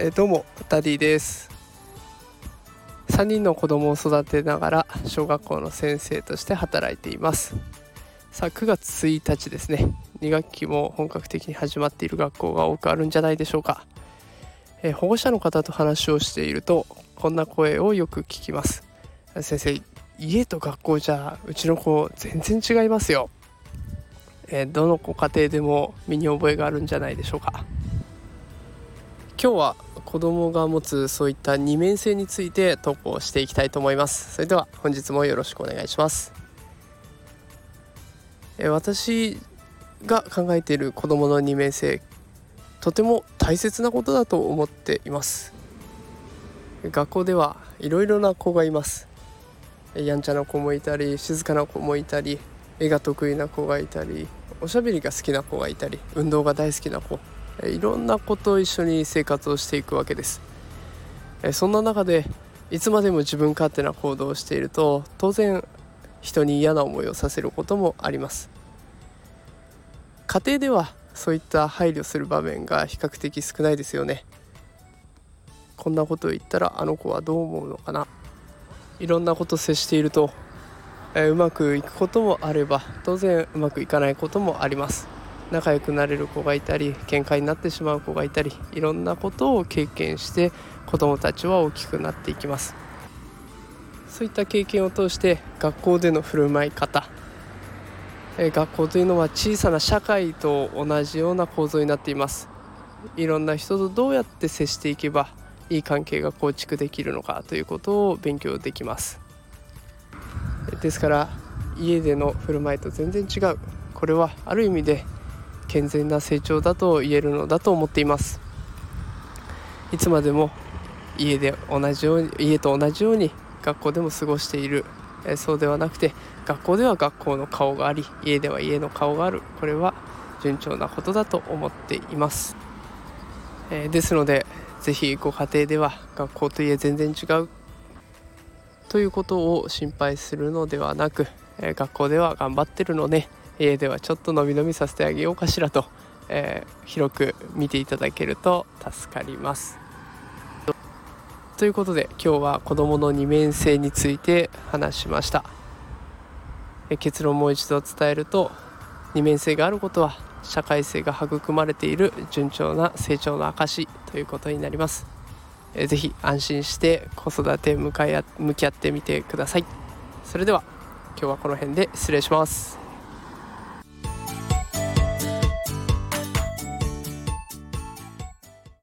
えどうもダディです。3人の子供を育てながら小学校の先生として働いています。さあ9月1日ですね。2学期も本格的に始まっている学校が多くあるんじゃないでしょうか、え保護者の方と話をしているとこんな声をよく聞きます。先生家と学校じゃうちの子全然違いますよ、えどのご家庭でも身に覚えがあるんじゃないでしょうか。今日は子供が持つそういった二面性について投稿していきたいと思います。それでは本日もよろしくお願いします。え私が考えている子供の二面性とても大切なことだと思っています。学校ではいろいろな子がいます。やんちゃな子もいたり静かな子もいたり絵が得意な子がいたりおしゃべりが好きな子がいたり運動が大好きな子いろんな子と一緒に生活をしていくわけです。そんな中でいつまでも自分勝手な行動をしていると当然人に嫌な思いをさせることもあります。家庭ではそういった配慮する場面が比較的少ないですよね。こんなことを言ったらあの子はどう思うのかな。いろんなこと接していると、えうまくいくこともあれば当然うまくいかないこともあります。仲良くなれる子がいたり喧嘩になってしまう子がいたりいろんなことを経験して子どもたちは大きくなっていきます。そういった経験を通して学校での振る舞い方。学校というのは小さな社会と同じような構造になっています。いろんな人とどうやって接していけばいい関係が構築できるのかということを勉強できます。ですから家での振る舞いと全然違う。これはある意味で健全な成長だと言えるのだと思っています。いつまでも家で同じように家と同じように学校でも過ごしている。えそうではなくて学校では学校の顔があり家では家の顔がある。これは順調なことだと思っています、え、ですので是非ご家庭では学校と家全然違うということを心配するのではなく、えー、学校では頑張ってるので家ではちょっとのびのびさせてあげようかしらと、えー、広く見ていただけると助かります。ということで今日は子どもの二面性について話しました。え結論もう一度伝えると二面性があることは社会性が育まれている順調な成長の証ということになります。えぜひ安心して子育て向かい向き合ってみてください。それでは今日はこの辺で失礼します。